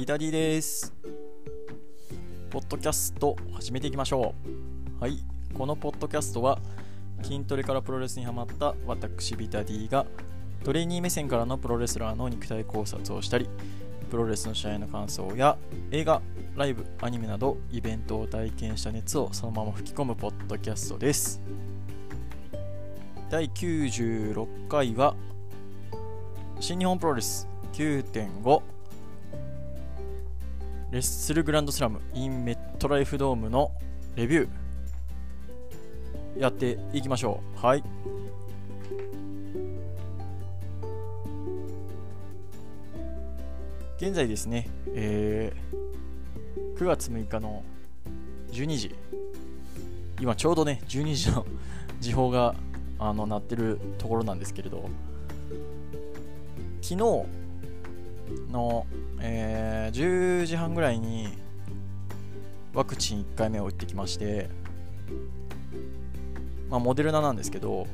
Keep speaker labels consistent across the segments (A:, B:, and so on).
A: ビタディです。ポッドキャスト始めていきましょう。はい。このポッドキャストは筋トレからプロレスにハマった私ビタディがトレーニー目線からのプロレスラーの肉体考察をしたりプロレスの試合の感想や映画ライブアニメなどイベントを体験した熱をそのまま吹き込むポッドキャストです。第96回は新日本プロレス9.5レッスルグランドスラム in メットライフドームのレビュー。やっていきましょう。はい。現在ですね、えー、9月6日の12時今ちょうどね12時の時報があの鳴ってるところなんですけれど。昨日の、えー、10時半ぐらいにワクチン1回目を打ってきまして、まあ、モデルナなんですけど、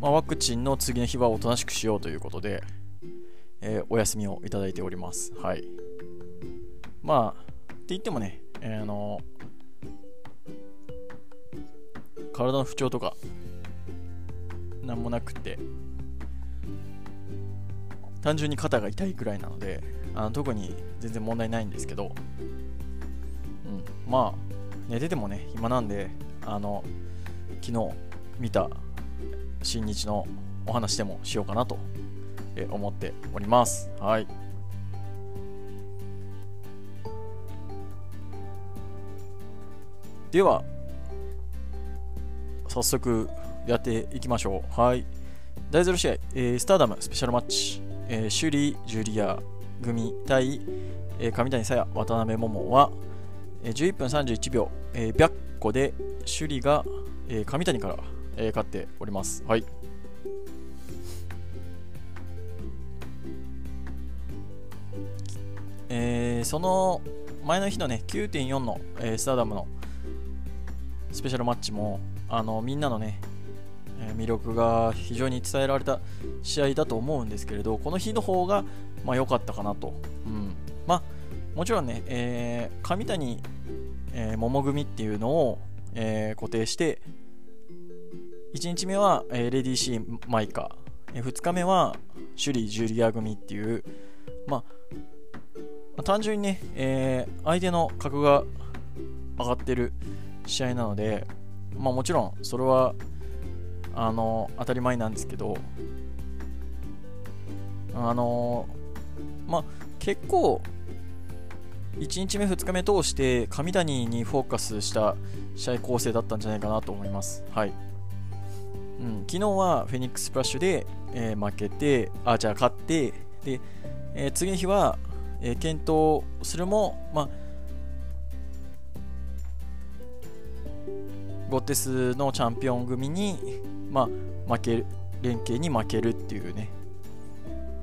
A: まあ、ワクチンの次の日はおとなしくしようということで、えー、お休みをいただいております。はい。まあ、って言ってもね、えー、あの体の不調とか何もなくて単純に肩が痛いくらいなのであの特に全然問題ないんですけど、うん、まあ寝ててもね暇なんであの昨日見た新日のお話でもしようかなと思っておりますはいでは早速やっていきましょう。はい。第0試合、えー、スターダムスペシャルマッチ、えー、シュリー・ジュリア組対、えー、上谷沙耶、渡辺桃は、えー、11分31秒、えー、白個でシュリが、えー、上谷から、えー、勝っております。はい。えー、その前の日のね、9.4の、えー、スターダムのスペシャルマッチも、あのみんなのね、魅力が非常に伝えられた試合だと思うんですけれどこの日の方がまあ、良かったかなと、うん。まあ、もちろんね、えー、上谷、えー、桃組っていうのを、えー、固定して1日目は、えー、レディー・シー・マイカ、えー、2日目はシュリー・ジュリア組っていう、まあ、単純にね、えー、相手の格が上がってる試合なので、まあ、もちろんそれはあの当たり前なんですけどあのまあ結構1日目2日目通して上谷にフォーカスした試合構成だったんじゃないかなと思います。はい、うん、昨日はフェニックスプラッシュで、えー、負けてあじゃあ勝ってで、えー、次の日は、えー、検討するもまあゴッテスのチャンピオン組にまあ、負ける、連携に負けるっていうね。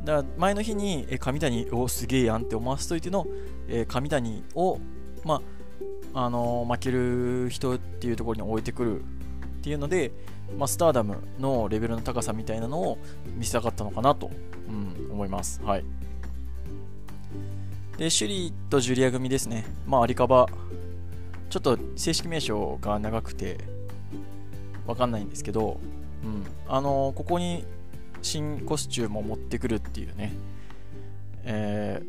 A: だから前の日に、え上谷をすげえやんって思わせといての、え上谷を、まあ、あのー、負ける人っていうところに置いてくるっていうので、まあ、スターダムのレベルの高さみたいなのを見せたかったのかなと、うん、思います。はい。で、シュリーとジュリア組ですね。まあ、アリカバ、ちょっと正式名称が長くて、わかんないんですけど、うん、あの、ここに新コスチュームを持ってくるっていうね、えー、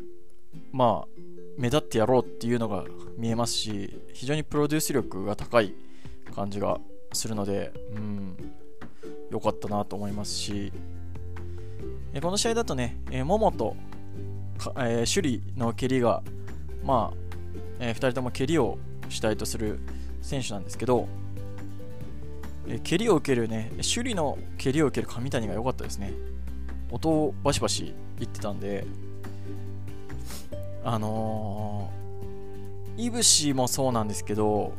A: まあ目立ってやろうっていうのが見えますし非常にプロデュース力が高い感じがするので、うん、良かったなと思いますし、えこの試合だとね、えー、桃と、えー、首里の蹴りが、まあえー、2人とも蹴りを主体とする選手なんですけど、え蹴りを受けるね、守備の蹴りを受ける上谷が良かったですね。音をバシバシ言ってたんで、あのー、いぶしもそうなんですけど、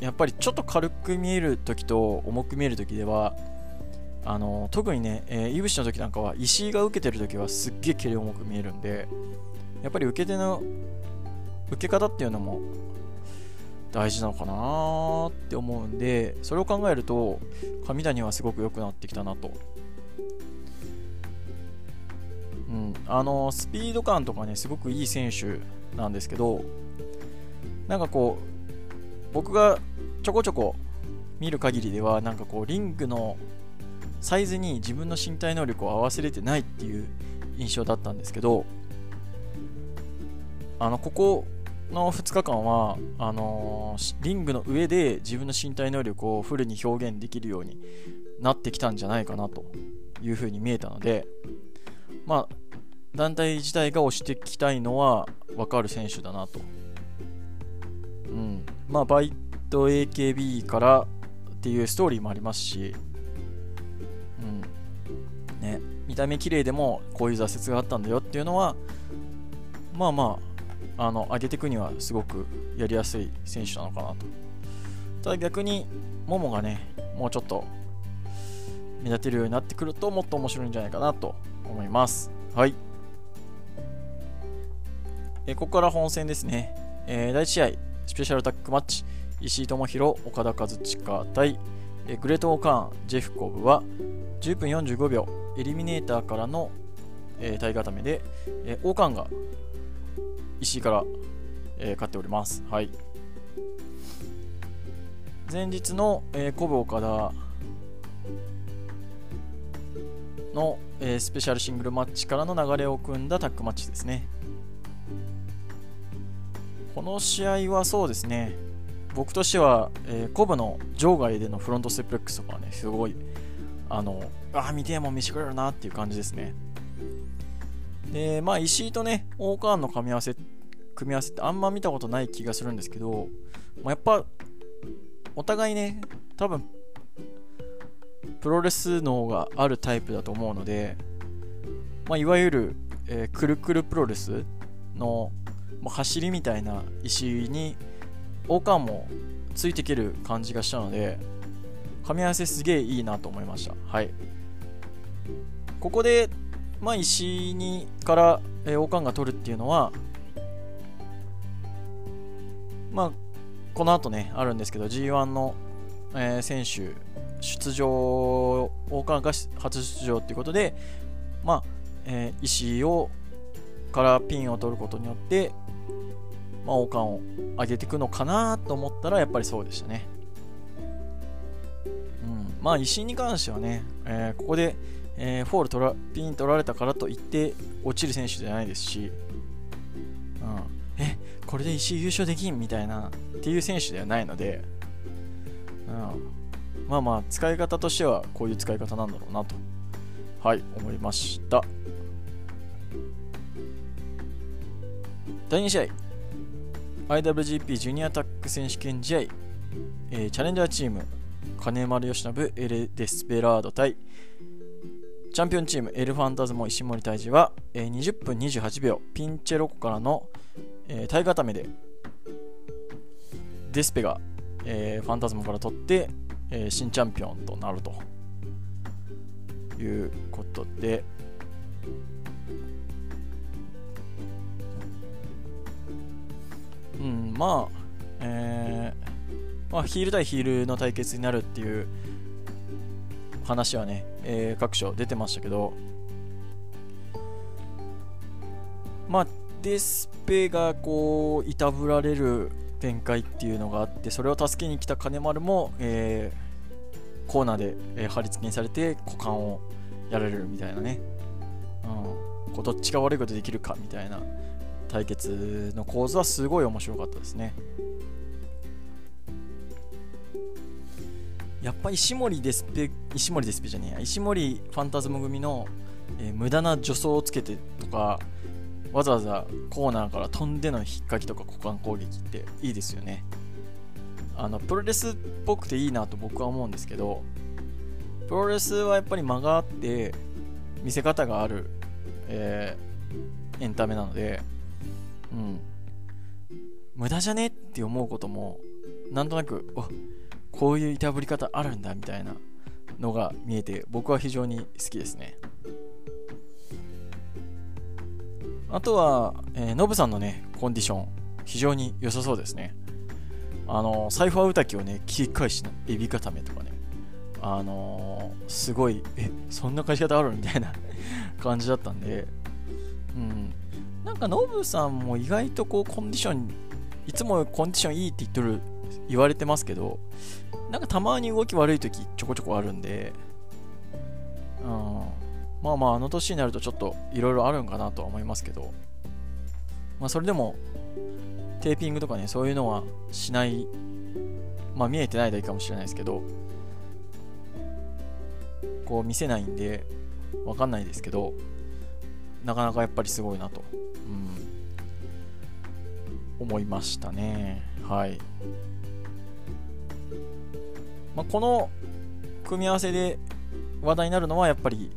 A: やっぱりちょっと軽く見える時と重く見える時では、あのー、特にね、え、いぶしの時なんかは石井が受けてる時はすっげえ蹴り重く見えるんで、やっぱり受け手の受け方っていうのも大事なのかなって思うんでそれを考えると上谷はすごく良くなってきたなと。うん、あのスピード感とかねすごくいい選手なんですけどなんかこう僕がちょこちょこ見る限りではなんかこうリングのサイズに自分の身体能力を合わせれてないっていう印象だったんですけどあのここの2日間はあのー、リングの上で自分の身体能力をフルに表現できるようになってきたんじゃないかなというふうに見えたのでまあ団体自体が押してきたいのは分かる選手だなと。うん。まあ、バイト AKB からっていうストーリーもありますし、うん。ね、見た目綺麗でもこういう挫折があったんだよっていうのは、まあまあ、あの、上げていくにはすごくやりやすい選手なのかなと。ただ逆に、ももがね、もうちょっと目立てるようになってくるともっと面白いんじゃないかなと思います。はい。えここから本戦ですね。えー、第1試合、スペシャルタックマッチ、石井智弘、岡田和親対、えグレート・オーカーン、ジェフコブは10分45秒、エリミネーターからの、えー、体固めで、えー、オーカーンが石井から、えー、勝っております。はい。前日の、えー、コブ岡田の、えー、スペシャルシングルマッチからの流れを組んだタッグマッチですね。この試合はそうですね、僕としては、えー、コブの場外でのフロントステップレックスとかね、すごい、あの、ああ、見てもん見してくれるなっていう感じですね。で、まあ、石井とね、オーカーンの組み合わせ、組み合わせってあんま見たことない気がするんですけど、まあ、やっぱ、お互いね、多分、プロレス脳があるタイプだと思うので、まあ、いわゆる、えー、くるくるプロレスのもう走りみたいな石井に王冠もついていける感じがしたので噛み合わせすげえいいなと思いました。はい。ここで、まあ、石にから、えー、王冠が取るっていうのはまあこの後ねあるんですけど G1 の、えー、選手出場王冠が初出場っていうことでまあ、えー、石をからピンを取ることによってまあ、王冠を上げていくのかなと思ったらやっぱりそうでしたね。うん、まあ石に関してはね、えー、ここで、えー、フォール取らピン取られたからといって落ちる選手じゃないですし、うん、えこれで石優勝できんみたいなっていう選手ではないので、うん、まあまあ使い方としてはこういう使い方なんだろうなと。はい思いました。第2試合。IWGP ジュニアタック選手権試合、えー、チャレンジャーチーム。金丸義信エレ・デスペラード対チャンピオンチームエルファンタズモ石森泰治は、えー、20分28秒ピンチェロコからの、えー、体固めでデスペが、えー、ファンタズモから取って、えー、新チャンピオンとなると。いうことで、うん、まあ、えー、まあ、ヒール対ヒールの対決になるっていう話はね、えー、各所出てましたけど、まあ、デスペがこう、いたぶられる展開っていうのがあって、それを助けに来た金丸も、えー、コーナーで、えー、貼り付けにされて股間をやられるみたいなね、うん、こうどっちが悪いことできるかみたいな対決の構図はすごい面白かったですね。やっぱ石森デスペ石森デスペじゃねえや。石森ファンタズム組の、えー、無駄な助走をつけてとかわざわざコーナーから飛んでの引っかきとか股間攻撃っていいですよね。あのプロレスっぽくていいなと僕は思うんですけどプロレスはやっぱり間があって見せ方がある、えー、エンタメなのでうん。無駄じゃねって思うこともなんとなくあこういういたぶり方あるんだみたいなのが見えて僕は非常に好きですね。あとは、えー、ノブさんのねコンディション非常に良さそうですね。あのサイファー歌きをね切り返しのエビ固めとかね。あのー、すごいえそんな返し方あるみたいな 感じだったんで。うん。なんかノブさんも意外とこうコンディションいつもコンディションいいって言っとる言われてますけどなんかたまに動き悪い時ちょこちょこあるんでうんまあまああの年になるとちょっといろいろあるんかなとは思いますけどまあそれでもテーピングとかねそういうのはしないまあ見えてないだけかもしれないですけどこう見せないんでわかんないですけどなかなかやっぱりすごいなと、うん、思いましたね。はい。まあ、この組み合わせで話題になるのはやっぱり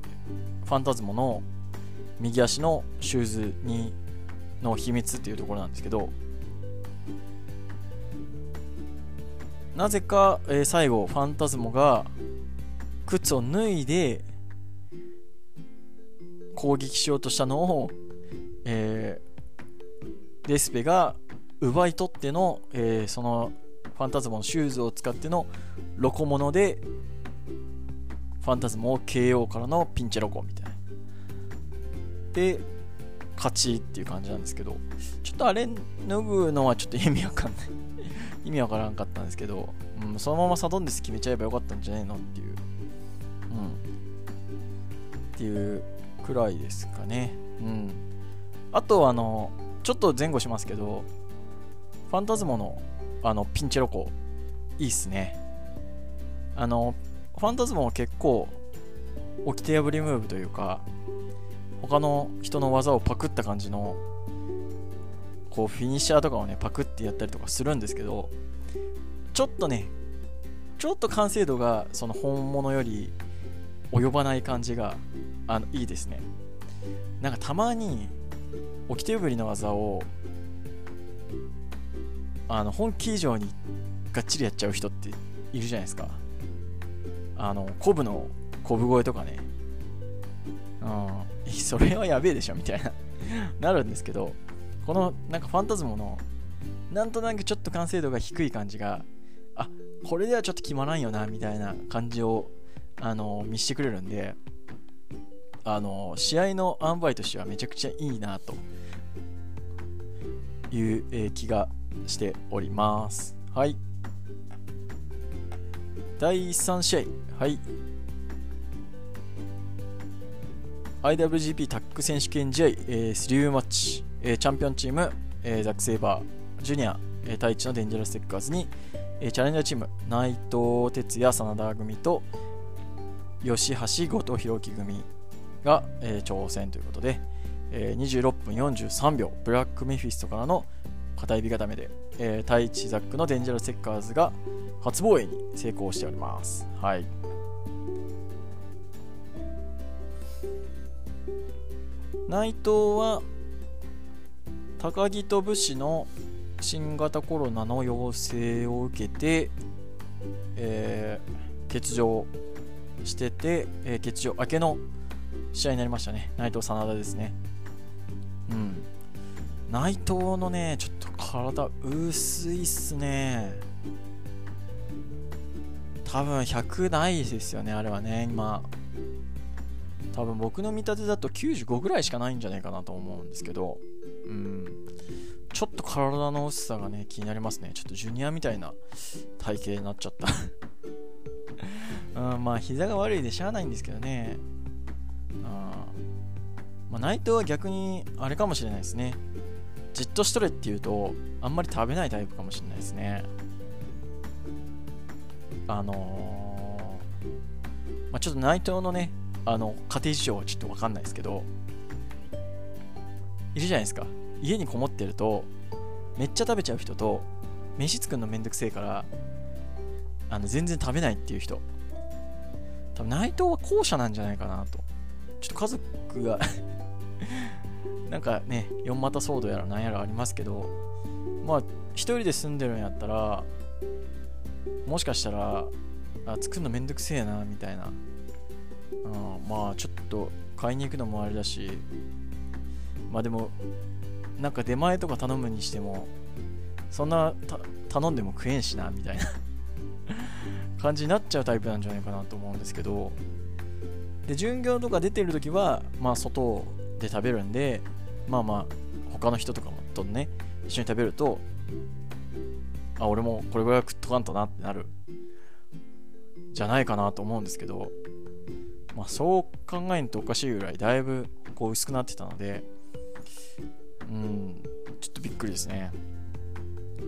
A: ファンタズモの右足のシューズにの秘密っていうところなんですけどなぜか、えー、最後ファンタズモが靴を脱いで攻撃しようとしたのを、えー、デスペが奪い取っての、えー、そのファンタズモのシューズを使ってのロコモノでファンタズモを KO からのピンチロコみたいなで勝ちっていう感じなんですけどちょっとあれ脱ぐのはちょっと意味わかんない意味わからんかったんですけど、うん、そのままサドンデス決めちゃえばよかったんじゃねえのっていう、うん、っていうくらいですかね。うん。あと、あの、ちょっと前後しますけど、ファンタズモのあのピンチロコ、いいっすね。あの、ファンタズモは結構、起きて破りムーブというか、他の人の技をパクった感じの、こう、フィニッシャーとかをね、パクってやったりとかするんですけど、ちょっとね、ちょっと完成度がその本物より及ばない感じがあのいいですねなんかたまに起きてぶりの技をあの本気以上にがっちりやっちゃう人っているじゃないですか。あのコブのコブ声とかね。うん。それはやべえでしょみたいな。なるんですけどこのなんかファンタズモのなんとなくちょっと完成度が低い感じがあこれではちょっと決まらんよなみたいな感じをあの見してくれるんであの試合の塩梅としてはめちゃくちゃいいなという、えー、気がしております。はい。第3試合。はい。IWGP タッグ選手権試合、えー、3マッチ、えー、チャンピオンチーム、えー、ザック・セイバー、ジュニア、えー、対一のデンジャラス・テッカーズに、えー、チャレンジャーチーム、内藤哲也、真田組と、吉橋、後藤弘樹組が、えー、挑戦ということで、えー、26分43秒、ブラックメフィストからの片指固めで、えー、対地ザックのデンジャラスセッカーズが初防衛に成功しております。はい。内藤は高木と武士の新型コロナの陽性を受けて、えー、欠場してて、えー、欠場明けの試合になりましたね。内藤真田ですね。うん。内藤のね、ちょっと体薄いっすね。多分100ないですよね、あれはね、今。多分僕の見立てだと95ぐらいしかないんじゃないかなと思うんですけど、うん。ちょっと体の薄さがね、気になりますね。ちょっとジュニアみたいな体型になっちゃった うん、まあ、膝が悪いでしゃあないんですけどね。うんまあ、内藤は逆にあれかもしれないですね。じっとしとれっていうと、あんまり食べないタイプかもしれないですね。あのー、まあ、ちょっと内藤のね、あの、家庭事情はちょっとわかんないですけど、いるじゃないですか。家にこもってると、めっちゃ食べちゃう人と、飯作るのめんどくせえから、あの、全然食べないっていう人。多分内藤は後者なんじゃないかなと。ちょっと家族がなんかね、4股ソードやらなんやらありますけど、まあ、一人で住んでるんやったら、もしかしたら、あ作るのめんどくせえな、みたいな。うん、まあ、ちょっと買いに行くのもあれだし、まあでも、なんか出前とか頼むにしても、そんな頼んでも食えんしな、みたいな。感じになっちゃうタイプなんじゃないかなと思うんですけど、で、巡業とか出てるときは、まあ、外で食べるんで、まあまあ他の人とかもとね一緒に食べるとあ俺もこれぐらい食っとかんとなってなるじゃないかなと思うんですけどまあそう考えんとおかしいぐらいだいぶこう薄くなってたのでうんちょっとびっくりですね。う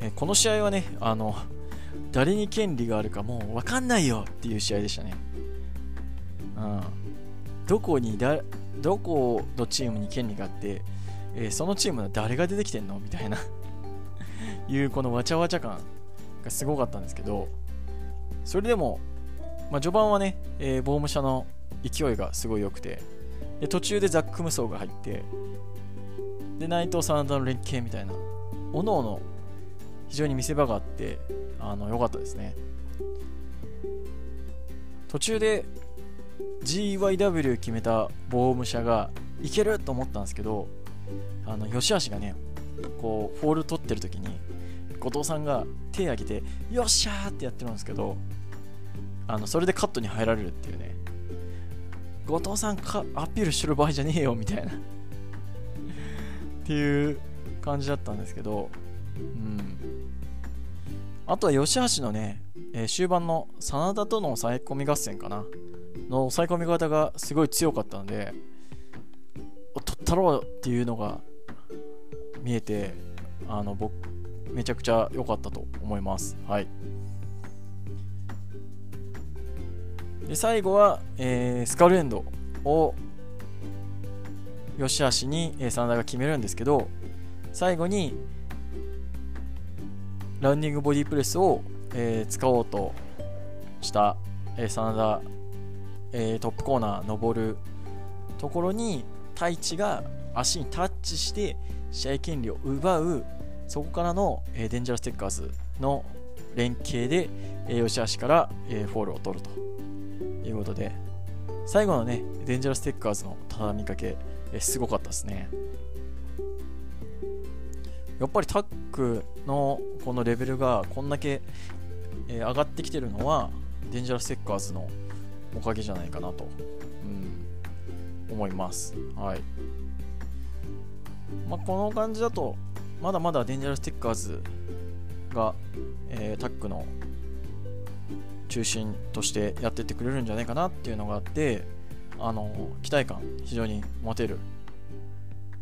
A: ん。えこの試合はねあの誰に権利があるかもう分かんないよっていう試合でしたね。うん。どこにだ、どこのチームに権利があって、えー、そのチームは誰が出てきてんのみたいな いうこのわちゃわちゃ感がすごかったんですけど、それでも、まあ、序盤はね、えー、ボーム社の勢いがすごい良くて、で途中でザック・ムソーが入って、で、内藤真田の連携みたいな、おのおの非常に見せ場があって、あの良かったですね。途中で GYW 決めたボーム社がいけると思ったんですけどあの吉橋がねこうフォール取ってる時に後藤さんが手挙げてよっしゃーってやってるんですけどあのそれでカットに入られるっていうね。後藤さんかアピールしてる場合じゃねえよみたいな。っていう感じだったんですけどあとは吉橋のね、えー、終盤の真田との抑え込み合戦かな。の抑え込み方がすごい強かったので取ったろうっていうのが見えてあの僕めちゃくちゃ良かったと思います。はい。で最後は、えー、スカルエンドを吉橋に、え、真田が決めるんですけど最後にランニングボディプレスを、えー、使おうとした、えー、真田、えー、トップコーナー登るところに太一が足にタッチして試合権利を奪うそこからの、えー、デンジャラステッカーズの連携で、えー、 YOSHI-HASHI から、えー、フォールを取るということで最後のねデンジャラステッカーズの畳みかけ、えー、すごかったですね。やっぱりタッグのこのレベルがこんだけ、え、上がってきてるのはデンジャラステッカーズのおかげじゃないかなと、うん、思います。はい。まあ、この感じだと、まだまだデンジャラステッカーズが、えー、タックの中心としてやってってくれるんじゃないかなっていうのがあって、あの期待感非常に持てる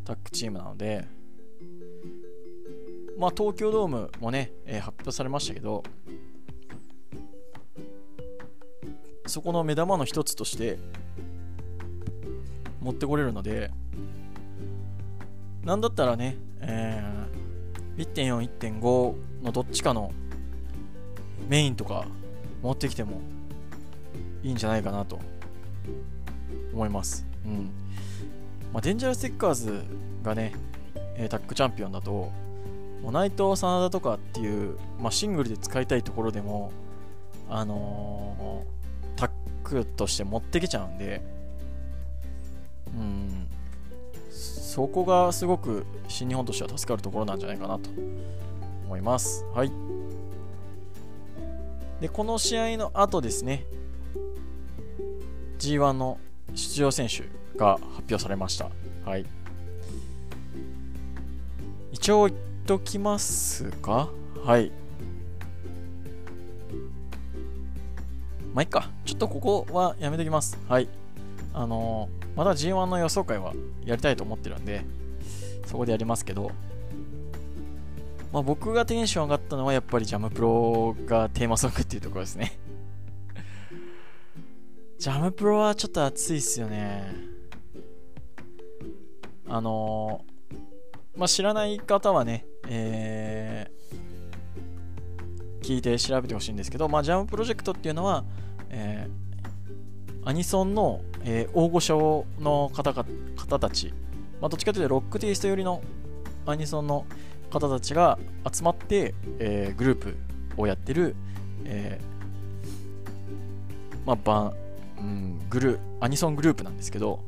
A: タックチームなので、まあ、東京ドームもね、えー、発表されましたけど、そこの目玉の一つとして持ってこれるので、なんだったらね、えー、1.4、1.5のどっちかのメインとか持ってきてもいいんじゃないかなと思います。うん。まあ、デンジャラステッカーズがね、えタッグチャンピオンだと、内藤真田とかっていう、まあ、シングルで使いたいところでも、あのー、タックとして持ってきちゃうんで、うん、そこがすごく新日本としては助かるところなんじゃないかなと思います。はい。で、この試合の後ですね、G1 の出場選手が発表されました。はい。一応ときますか？はい。まあいっか。ちょっとここはやめときます。はい。あのー、まだ G1 の予想会はやりたいと思ってるんでそこでやりますけど。まあ僕がテンション上がったのはやっぱりジャムプロがテーマソングっていうところですね。ジャムプロはちょっと熱いっすよね。あのー、まあ知らない方はねえー、聞いて調べてほしいんですけど、まあ、ジャムプロジェクトっていうのは、えー、アニソンの、えー、大御所の方か方たち、まあ、どっちかというとロックテイスト寄りのアニソンの方たちが集まって、えー、グループをやってる、えー、まあ、バン、うん、グルアニソングループなんですけど、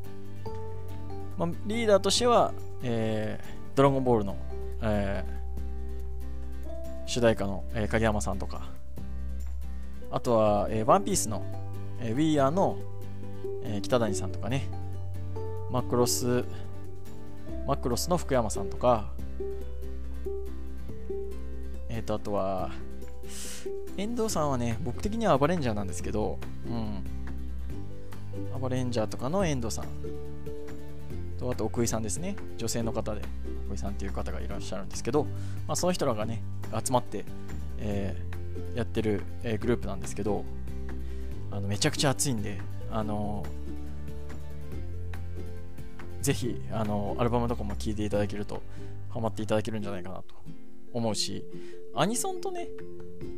A: まあ、リーダーとしては、えー、ドラゴンボールのえー、主題歌の、えー、影山さんとか、あとは、えー、ワンピースの、えー、We Are の、えー、北谷さんとかね、マクロス、マクロスの福山さんとか、えっ、ー、と、あとは、遠藤さんはね、僕的にはアバレンジャーなんですけど、うん。アバレンジャーとかの遠藤さん。と、あと奥井さんですね。女性の方で、奥井さんっていう方がいらっしゃるんですけど、まあ、その人らがね、集まって、えー、やってる、えー、グループなんですけど、あのめちゃくちゃ熱いんで、あのー、ぜひ、あの、アルバムとかも聴いていただけると、ハマっていただけるんじゃないかなと思うし、アニソンとね、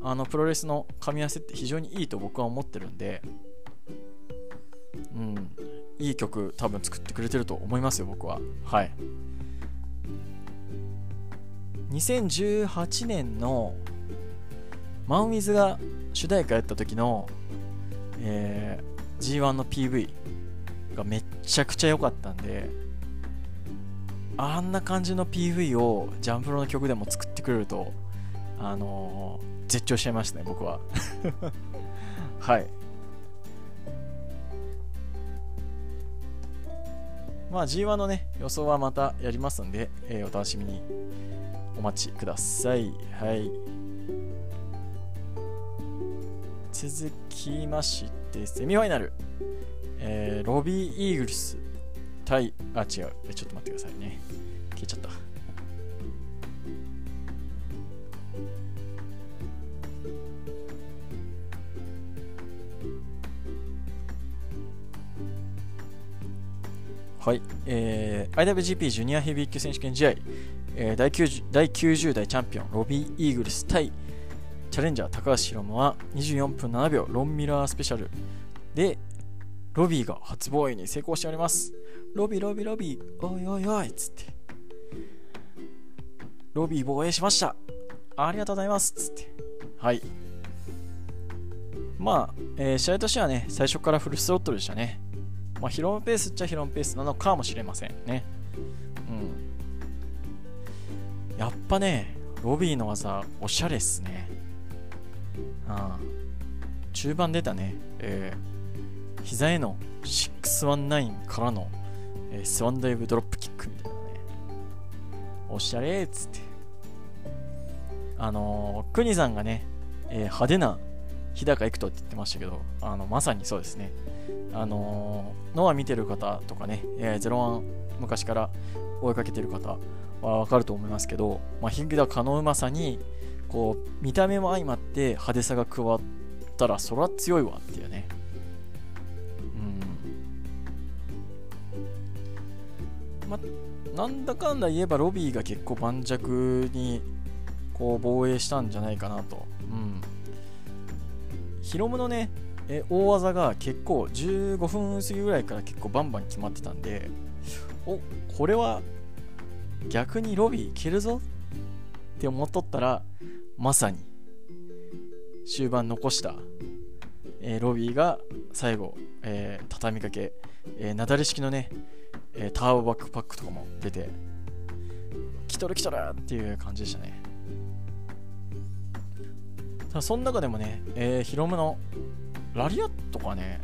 A: あのプロレスの噛み合わせって非常にいいと僕は思ってるんで、うん、いい曲多分作ってくれてると思いますよ、僕は。はい。2018年のマンウィズが主題歌やった時の、えー、G1 の PV がめっちゃくちゃ良かったんで、あんな感じの PV をジャンプロの曲でも作ってくれると、あのー、絶頂しちゃいましたね、僕は。はい。まあ G1 のね、予想はまたやりますんで、えー、お楽しみにお待ちください。はい。続きまして、セミファイナル。えー、ロビー・イーグルス対、あ、違う。ちょっと待ってくださいね。消えちゃった。はい、えー、IWGP ジュニアヘビー級選手権試合、えー、第 90, 第90代チャンピオンロビー・イーグルス対チャレンジャー高橋宏夢は24分7秒ロンミラースペシャルでロビーが初防衛に成功しております。ロビーロビーロビーおいおいおいっつって。ロビー防衛しました。ありがとうございますっつって。はい。まあ、えー、試合としてはね最初からフルスロットルでしたね。まあ、ヒロムペースっちゃヒロムペースなのかもしれませんね。やっぱね、ロビーの技、おしゃれっすね。ああ中盤出たね、えー、膝への619からの、えー、スワンダイブドロップキックみたいなね。おしゃれっつって。あのー、クニさんがね、えー、派手な日高行くとって言ってましたけど、あのまさにそうですね。あのー、ノア見てる方とかね、えー、01昔から追いかけてる方はわかると思いますけど、まあ、日高のうまさに、こう、見た目も相まって派手さが加わったら、そら強いわっていうね。うん。まなんだかんだ言えばロビーが結構盤石にこう防衛したんじゃないかなと。ヒロムのね、え大技が結構15分過ぎぐらいから結構バンバン決まってたんでおこれは逆にロビーいけるぞって思っとったらまさに終盤残した、えー、ロビーが最後、えー、畳みかけ、えー、なだれ式のね、えターボバックパックとかも出て来とる来とるっていう感じでしたね。その中でもね、えー、ヒロムのラリアットがね、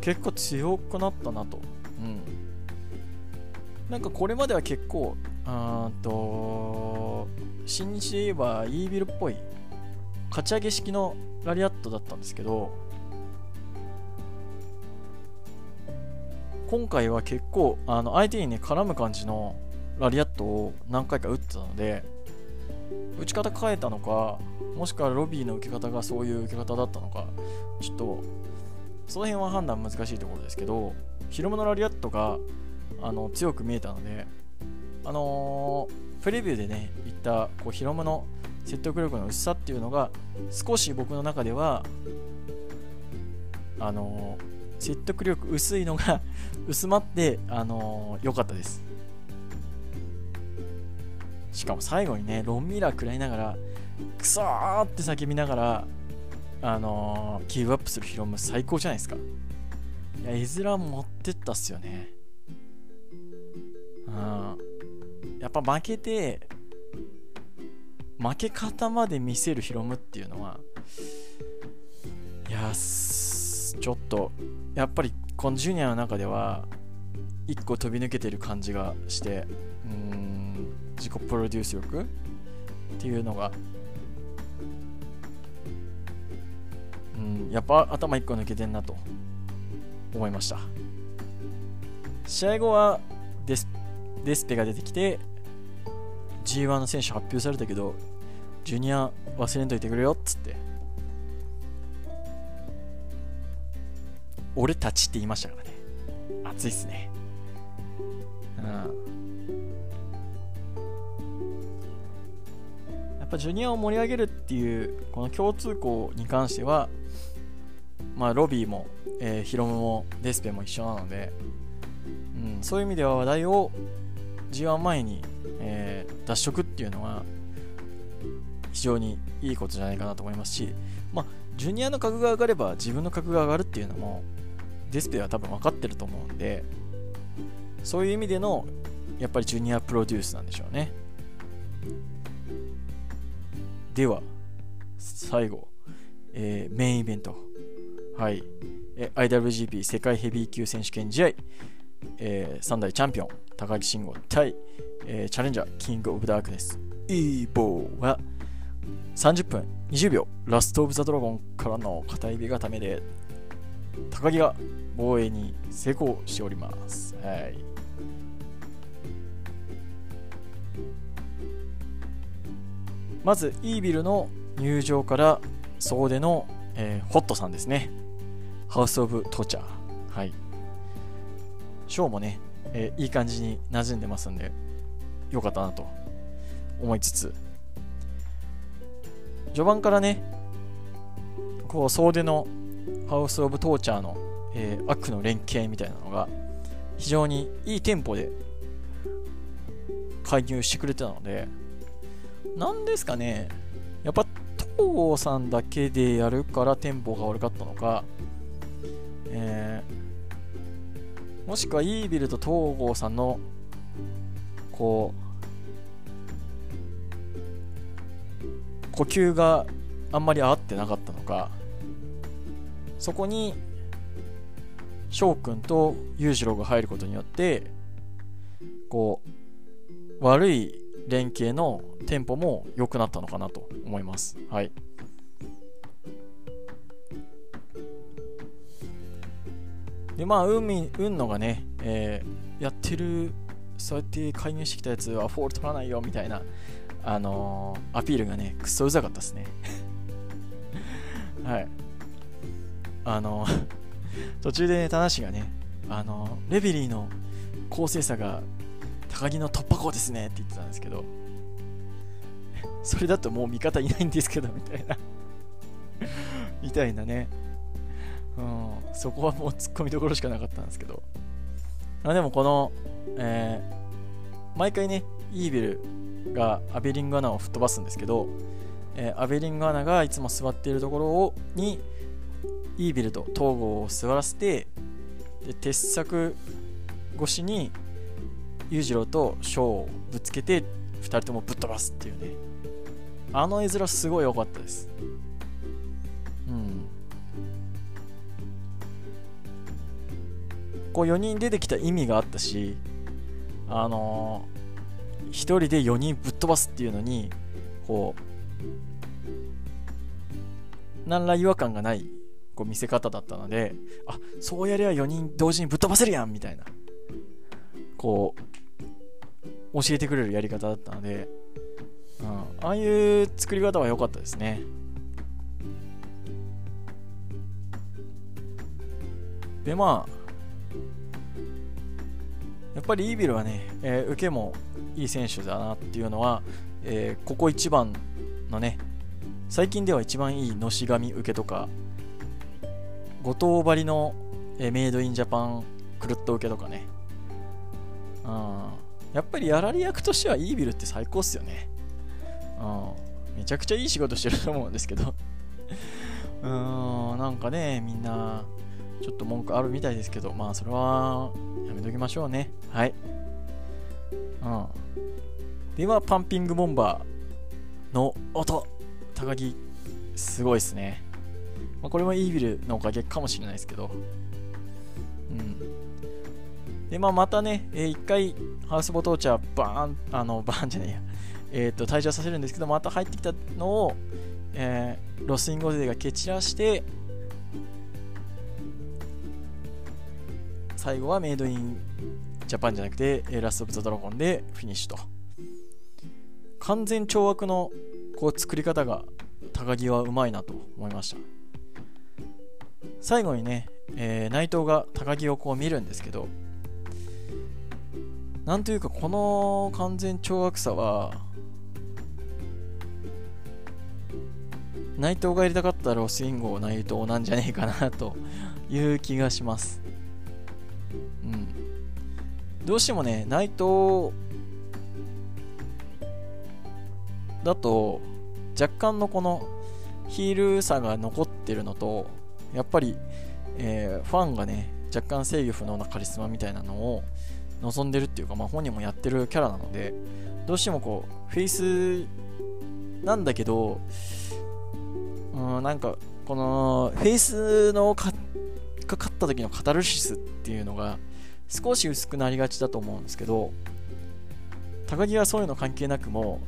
A: 結構強くなったなと。うん。なんかこれまでは結構、うんと、新日で言えばイービルっぽい、勝ち上げ式のラリアットだったんですけど、今回は結構、あの相手にね、絡む感じのラリアットを何回か打ってたので、打ち方変えたのか、もしくはロビーの受け方がそういう受け方だったのか、ちょっと、その辺は判断難しいところですけど、ヒロムのラリアットがあの強く見えたので、あのー、プレビューでね、言ったこうヒロムの説得力の薄さっていうのが、少し僕の中では、あのー、説得力薄いのが薄まって、あのー、良かったです。しかも最後にね、ロンミラー食らいながら、クソーって叫びながら、あのー、ギブアップするヒロム最高じゃないですか。いや、絵面持ってったっすよね。うん。やっぱ負けて、負け方まで見せるヒロムっていうのは、いやちょっとやっぱりこのジュニアの中では1個飛び抜けてる感じがして自己プロデュース力っていうのがうんやっぱ頭1個抜けてんなと思いました。試合後はデスデスペが出てきて G1 の選手発表されたけどジュニア忘れんといてくれよっつって。俺たちって言いましたからね。熱いっすね。ぱジュニアを盛り上げるっていうこの共通項に関してはまあロビーも、えー、ヒロムもデスペも一緒なので、うん、そういう意味では話題を G1 前に、えー、脱色っていうのは非常にいいことじゃないかなと思いますし、まあ、ジュニアの格が上がれば自分の格が上がるっていうのもデスペは多分分かってると思うんでそういう意味でのやっぱりジュニアプロデュースなんでしょうね。では最後、えー、メインイベントはい、え IWGP 世界ヘビー級選手権試合、えー、3代チャンピオン高木慎吾対、えー、チャレンジャーキングオブダークネスイーボーは30分20秒ラストオブザドラゴンからの片指固めで高木が防衛に成功しております。はい。まず、イービルの入場から総出の、えー、ホットさんですね。ハウス・オブ・トーチャー。はい。ショーもね、えー、いい感じに馴染んでますんで、よかったなと思いつつ、序盤からね、こう、総出のハウス・オブ・トーチャーの、えー、悪の連携みたいなのが非常にいいテンポで介入してくれてたので何ですかね。やっぱ東郷さんだけでやるからテンポが悪かったのか、えー、もしくはイービルと東郷さんのこう呼吸があんまり合ってなかったのか。そこに翔くんと裕次郎が入ることによってこう悪い連携のテンポも良くなったのかなと思います。はい。でまあ運運のがね、えー、やってるそうやって介入してきたやつはフォール取らないよみたいなあのー、アピールがねくそうざかったですね。はい。あの途中でね田無がねあのレベリーの公正さが高木の突破口ですねって言ってたんですけどそれだともう味方いないんですけどみたいな。みたいなね、うん、そこはもう突っ込みどころしかなかったんですけど。あでもこの、えー、毎回ねイービルがアベリングアナを吹っ飛ばすんですけど、えー、アベリングアナがいつも座っているところをにイービルと東郷を座らせてで鉄柵越しに裕次郎と翔をぶつけて2人ともぶっ飛ばすっていうね。あの絵面すごい良かったです。うん。こう4人出てきた意味があったしあのー、1人で4人ぶっ飛ばすっていうのにこう何ら違和感がないこう見せ方だったのであそうやりゃ4人同時にぶっ飛ばせるやんみたいな。こう教えてくれるやり方だったので、うん、ああいう作り方は良かったですねでまあやっぱりイービルはね、えー、受けもいい選手だなっていうのは、えー、ここ一番のね最近では一番いいのし紙受けとか五島張りの、えメイドインジャパンクルッと受けとかね。やっぱりやられ役としてはイービルって最高っすよね。うん。めちゃくちゃいい仕事してると思うんですけど うーん、なんかね、みんな、ちょっと文句あるみたいですけど、まあ、それは、やめときましょうね。はい。うん。では、パンピングボンバーの音。高木、すごいっすね。まあ、これもイービルのおかげかもしれないですけど。うん。で、まあ、またね、えー、一回、ハウスボトーチャー、バーン、あの、バーンじゃないや、えっ、と、退場させるんですけど、また入ってきたのを、えー、ロスインゴゼが蹴散らして、最後はメイドインジャパンじゃなくて、ラスト・オブ・ザ・ドラゴンでフィニッシュと。完全懲悪のこう作り方が高木はうまいなと思いました。最後にね、えー、内藤が高木をこう見るんですけど、なんというかこの完全懲悪さは、内藤がやりたかったロスインゴ内藤なんじゃねえかなという気がします。うん。どうしてもね、内藤だと若干のこのヒールさが残ってるのと、やっぱり、えー、ファンがね、若干制御不能なカリスマみたいなのを望んでるっていうか、まあ、本人もやってるキャラなので、どうしてもこう、フェイスなんだけど、うん、なんか、この、フェイスのか、かかった時のカタルシスっていうのが、少し薄くなりがちだと思うんですけど高木はそういうの関係なくも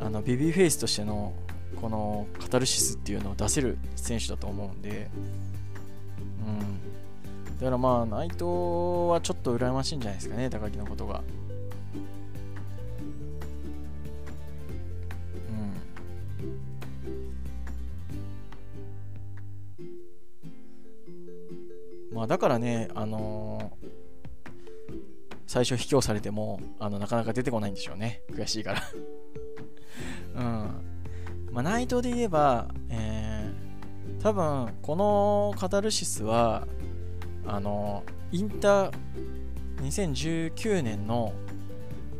A: あのベビーフェイスとしてのこのカタルシスっていうのを出せる選手だと思うんで、うん、だからまあ内藤はちょっと羨ましいんじゃないですかね高木のことがうん。まあ、だからね、あのー、最初、卑怯されてもあのなかなか出てこないんでしょうね。悔しいから うん。まあ、ナイトで言えば、えー、多分、このカタルシスは、あのインター、2019年の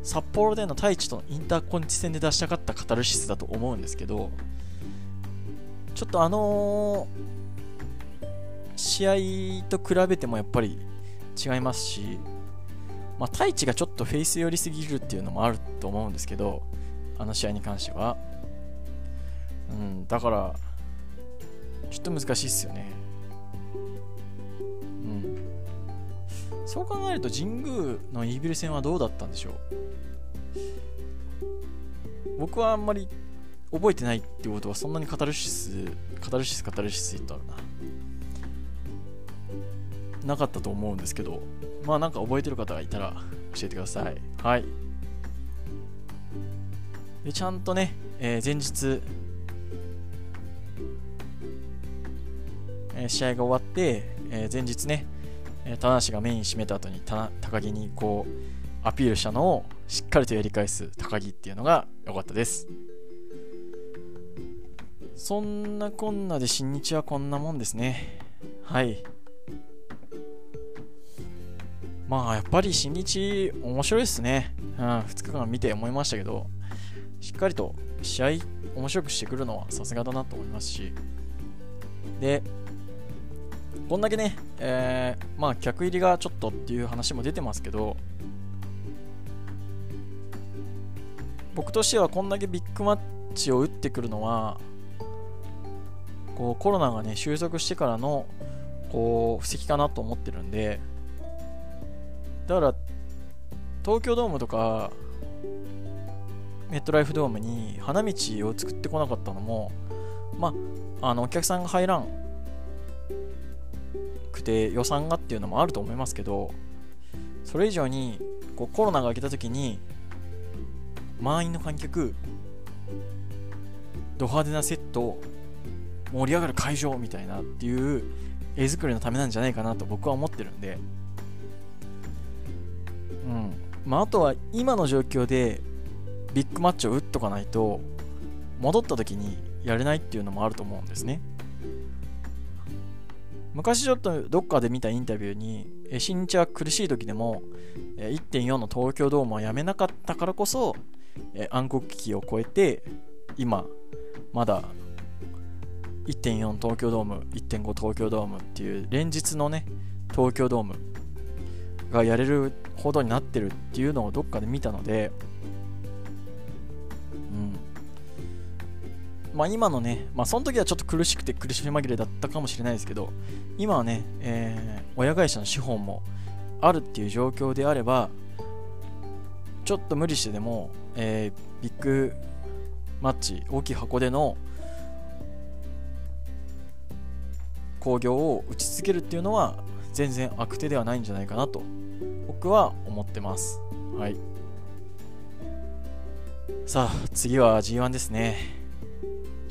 A: 札幌での太一とのインターコンチ戦で出したかったカタルシスだと思うんですけど、ちょっとあの試合と比べてもやっぱり違いますし、まあ、太一がちょっとフェイス寄りすぎるっていうのもあると思うんですけど、あの試合に関しては。うん、だから、ちょっと難しいっすよね。そう考えると神宮のイービル戦はどうだったんでしょう？僕はあんまり覚えてないってことはそんなにカタルシス、カタルシス、カタルシス言ったらな。なかったと思うんですけど、まあなんか覚えてる方がいたら教えてください。はい。で、ちゃんとね、えー、前日、えー、試合が終わって、えー、前日ね、えー、棚橋がメイン締めた後に高木にこうアピールしたのをしっかりとやり返す高木っていうのが良かったです。そんなこんなで新日はこんなもんですね。はい。まあやっぱり新日面白いですね。うん、2日間見て思いましたけど、しっかりと試合面白くしてくるのはさすがだなと思いますし、で、こんだけね、えー、まあ客入りがちょっとっていう話も出てますけど、僕としてはこんだけビッグマッチを打ってくるのは、こうコロナがね収束してからのこう布石かなと思ってるんで、だから東京ドームとかメットライフドームに花道を作ってこなかったのもまああのお客さんが入らんて予算がっていうのもあると思いますけどそれ以上にこうコロナが明けた時に満員の観客ド派手なセット盛り上がる会場みたいなっていう絵作りのためなんじゃないかなと僕は思ってるんで。うん。まあ、あとは今の状況でビッグマッチを打っとかないと戻った時にやれないっていうのもあると思うんですね。昔ちょっとどっかで見たインタビューに新日は苦しい時でも1.4の東京ドームはやめなかったからこそ暗黒危機を超えて今まだ1.4東京ドーム1.5東京ドームっていう連日のね東京ドームがやれるほどになってるっていうのをどっかで見たので、まあ、今のね、まあ、その時はちょっと苦しくて苦しみ紛れだったかもしれないですけど、今はね、えー、親会社の資本もあるっていう状況であれば、ちょっと無理してでも、えー、ビッグマッチ、大きい箱での興行を打ち続けるっていうのは全然悪手ではないんじゃないかなと僕は思ってます。はい。さあ、次は G1 ですね。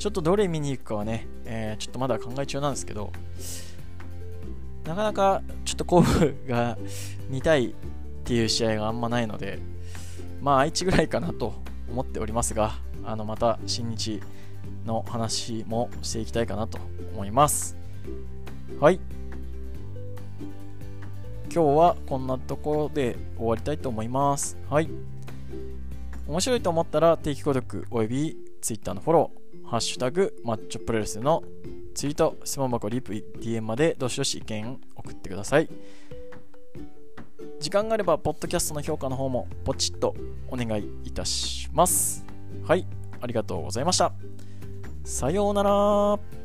A: ちょっとどれ見に行くかはね、えー、ちょっとまだ考え中なんですけど、なかなかちょっと甲府が見たいっていう試合があんまないので、まあ愛知ぐらいかなと思っておりますが、あのまた新日の話もしていきたいかなと思います。はい。今日はこんなところで終わりたいと思います。はい。面白いと思ったら定期購読および Twitter のフォロー、ハッシュタグマッチョプロレスのツイート、質問箱、リプ、DM までどしどし意見送ってください。時間があれば、ポッドキャストの評価の方もポチッとお願いいたします。はい、ありがとうございました。さようなら。